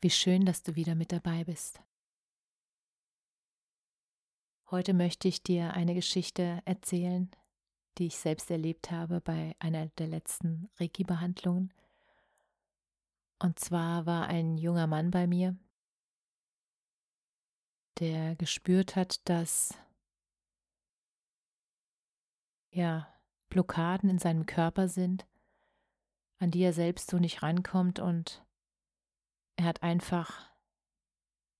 Wie schön, dass du wieder mit dabei bist. Heute möchte ich dir eine Geschichte erzählen, die ich selbst erlebt habe bei einer der letzten Reiki-Behandlungen. Und zwar war ein junger Mann bei mir, der gespürt hat, dass ja Blockaden in seinem Körper sind, an die er selbst so nicht rankommt und er hat einfach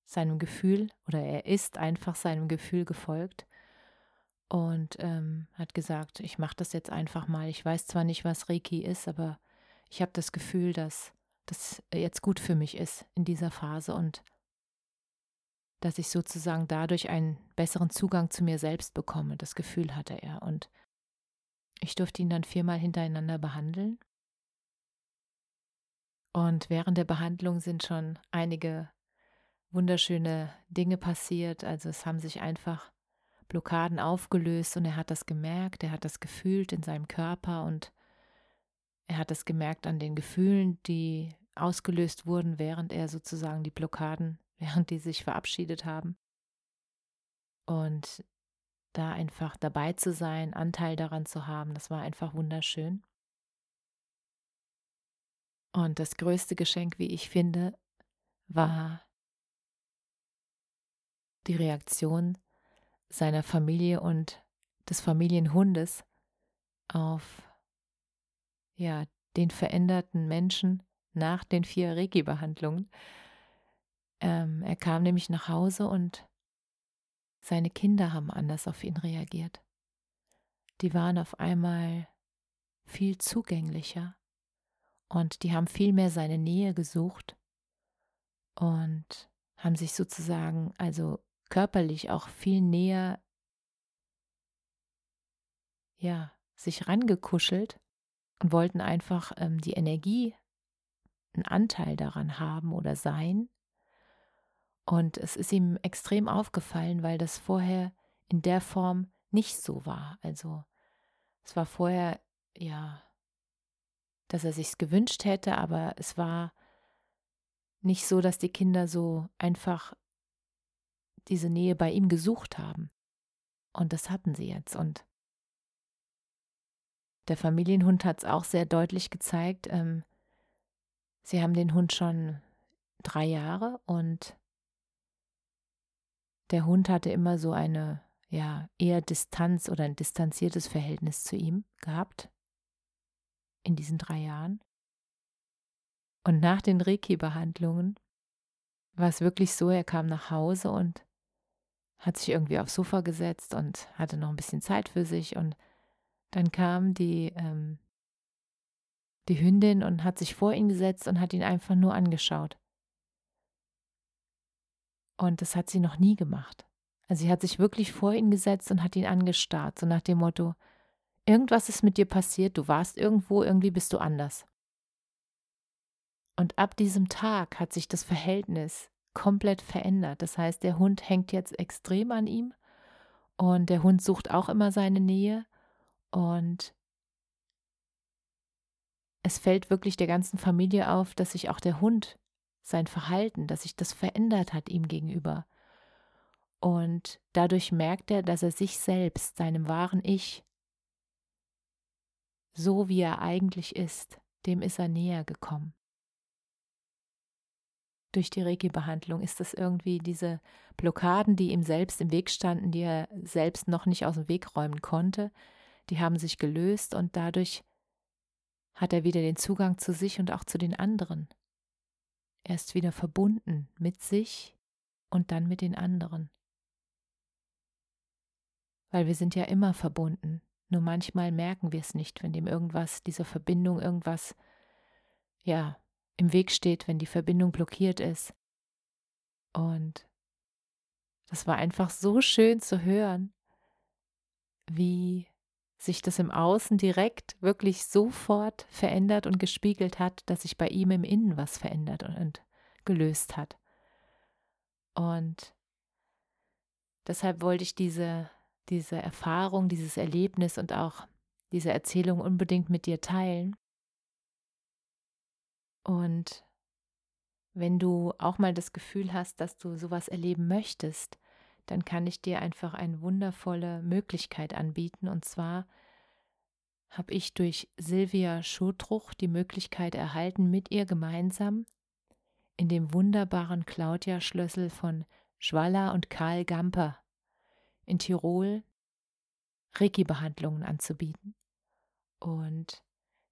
seinem Gefühl oder er ist einfach seinem Gefühl gefolgt und ähm, hat gesagt, ich mache das jetzt einfach mal. Ich weiß zwar nicht, was Reiki ist, aber ich habe das Gefühl, dass das jetzt gut für mich ist in dieser Phase und dass ich sozusagen dadurch einen besseren Zugang zu mir selbst bekomme. Das Gefühl hatte er und ich durfte ihn dann viermal hintereinander behandeln. Und während der Behandlung sind schon einige wunderschöne Dinge passiert. Also es haben sich einfach Blockaden aufgelöst und er hat das gemerkt, er hat das gefühlt in seinem Körper und er hat das gemerkt an den Gefühlen, die ausgelöst wurden, während er sozusagen die Blockaden, während die sich verabschiedet haben. Und da einfach dabei zu sein, Anteil daran zu haben, das war einfach wunderschön. Und das größte Geschenk, wie ich finde, war die Reaktion seiner Familie und des Familienhundes auf ja, den veränderten Menschen nach den vier Reiki-Behandlungen. Ähm, er kam nämlich nach Hause und seine Kinder haben anders auf ihn reagiert. Die waren auf einmal viel zugänglicher und die haben viel mehr seine Nähe gesucht und haben sich sozusagen also körperlich auch viel näher, ja, sich rangekuschelt und wollten einfach ähm, die Energie, einen Anteil daran haben oder sein. Und es ist ihm extrem aufgefallen, weil das vorher in der Form nicht so war. Also es war vorher, ja, dass er sich's gewünscht hätte, aber es war nicht so, dass die Kinder so einfach diese Nähe bei ihm gesucht haben. Und das hatten sie jetzt. Und der Familienhund hat es auch sehr deutlich gezeigt. Ähm, sie haben den Hund schon drei Jahre und der Hund hatte immer so eine, ja, eher Distanz oder ein distanziertes Verhältnis zu ihm gehabt in diesen drei Jahren. Und nach den Reiki-Behandlungen war es wirklich so, er kam nach Hause und hat sich irgendwie aufs Sofa gesetzt und hatte noch ein bisschen Zeit für sich und dann kam die, ähm, die Hündin und hat sich vor ihn gesetzt und hat ihn einfach nur angeschaut. Und das hat sie noch nie gemacht. Also sie hat sich wirklich vor ihn gesetzt und hat ihn angestarrt, so nach dem Motto, irgendwas ist mit dir passiert, du warst irgendwo, irgendwie bist du anders. Und ab diesem Tag hat sich das Verhältnis komplett verändert. Das heißt, der Hund hängt jetzt extrem an ihm und der Hund sucht auch immer seine Nähe und es fällt wirklich der ganzen Familie auf, dass sich auch der Hund sein Verhalten, dass sich das verändert hat ihm gegenüber. Und dadurch merkt er, dass er sich selbst, seinem wahren Ich, so wie er eigentlich ist, dem ist er näher gekommen durch die Reiki-Behandlung? Ist das irgendwie diese Blockaden, die ihm selbst im Weg standen, die er selbst noch nicht aus dem Weg räumen konnte, die haben sich gelöst und dadurch hat er wieder den Zugang zu sich und auch zu den anderen. Er ist wieder verbunden mit sich und dann mit den anderen. Weil wir sind ja immer verbunden. Nur manchmal merken wir es nicht, wenn dem irgendwas, dieser Verbindung irgendwas, ja, im Weg steht, wenn die Verbindung blockiert ist. Und das war einfach so schön zu hören, wie sich das im Außen direkt wirklich sofort verändert und gespiegelt hat, dass sich bei ihm im Innen was verändert und gelöst hat. Und deshalb wollte ich diese diese Erfahrung, dieses Erlebnis und auch diese Erzählung unbedingt mit dir teilen. Und wenn du auch mal das Gefühl hast, dass du sowas erleben möchtest, dann kann ich dir einfach eine wundervolle Möglichkeit anbieten. Und zwar habe ich durch Silvia Schotruch die Möglichkeit erhalten, mit ihr gemeinsam in dem wunderbaren Claudia-Schlössel von Schwalla und Karl Gamper in Tirol Reiki-Behandlungen anzubieten. Und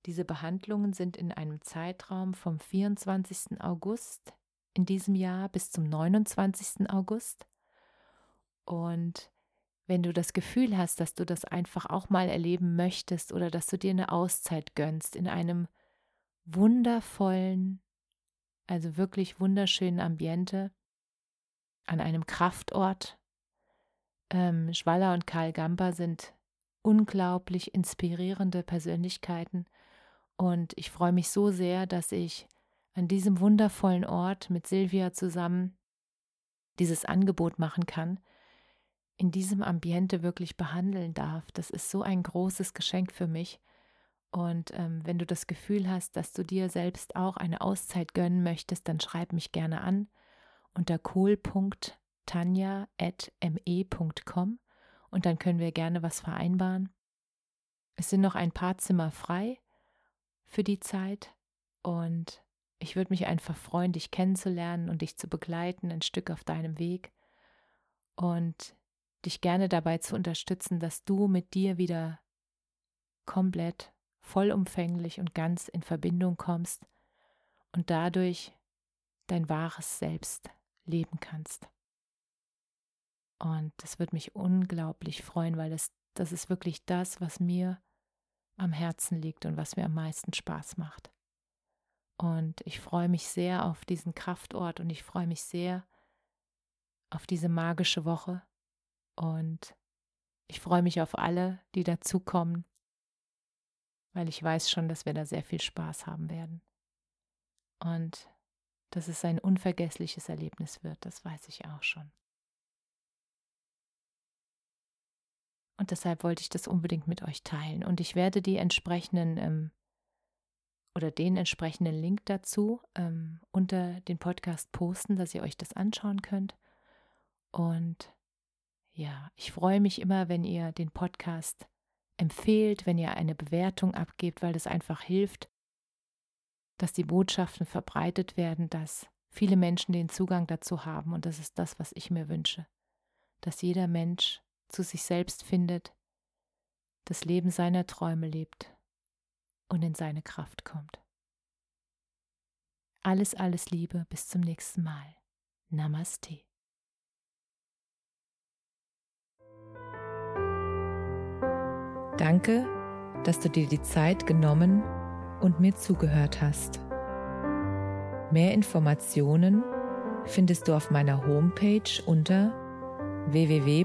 diese Behandlungen sind in einem Zeitraum vom 24. August in diesem Jahr bis zum 29. August. Und wenn du das Gefühl hast, dass du das einfach auch mal erleben möchtest oder dass du dir eine Auszeit gönnst in einem wundervollen, also wirklich wunderschönen Ambiente, an einem Kraftort, ähm, Schwaller und Karl Gamper sind unglaublich inspirierende Persönlichkeiten und ich freue mich so sehr, dass ich an diesem wundervollen Ort mit Silvia zusammen dieses Angebot machen kann, in diesem Ambiente wirklich behandeln darf. Das ist so ein großes Geschenk für mich. Und ähm, wenn du das Gefühl hast, dass du dir selbst auch eine Auszeit gönnen möchtest, dann schreib mich gerne an unter kohl.de tanja.me.com und dann können wir gerne was vereinbaren. Es sind noch ein paar Zimmer frei für die Zeit und ich würde mich einfach freuen, dich kennenzulernen und dich zu begleiten, ein Stück auf deinem Weg und dich gerne dabei zu unterstützen, dass du mit dir wieder komplett vollumfänglich und ganz in Verbindung kommst und dadurch dein wahres Selbst leben kannst. Und das wird mich unglaublich freuen, weil das, das ist wirklich das, was mir am Herzen liegt und was mir am meisten Spaß macht. Und ich freue mich sehr auf diesen Kraftort und ich freue mich sehr auf diese magische Woche. Und ich freue mich auf alle, die dazukommen, weil ich weiß schon, dass wir da sehr viel Spaß haben werden. Und dass es ein unvergessliches Erlebnis wird, das weiß ich auch schon. Und deshalb wollte ich das unbedingt mit euch teilen. Und ich werde die entsprechenden ähm, oder den entsprechenden Link dazu ähm, unter den Podcast posten, dass ihr euch das anschauen könnt. Und ja, ich freue mich immer, wenn ihr den Podcast empfehlt, wenn ihr eine Bewertung abgebt, weil das einfach hilft, dass die Botschaften verbreitet werden, dass viele Menschen den Zugang dazu haben. Und das ist das, was ich mir wünsche, dass jeder Mensch zu sich selbst findet, das Leben seiner Träume lebt und in seine Kraft kommt. Alles, alles Liebe, bis zum nächsten Mal. Namaste. Danke, dass du dir die Zeit genommen und mir zugehört hast. Mehr Informationen findest du auf meiner Homepage unter www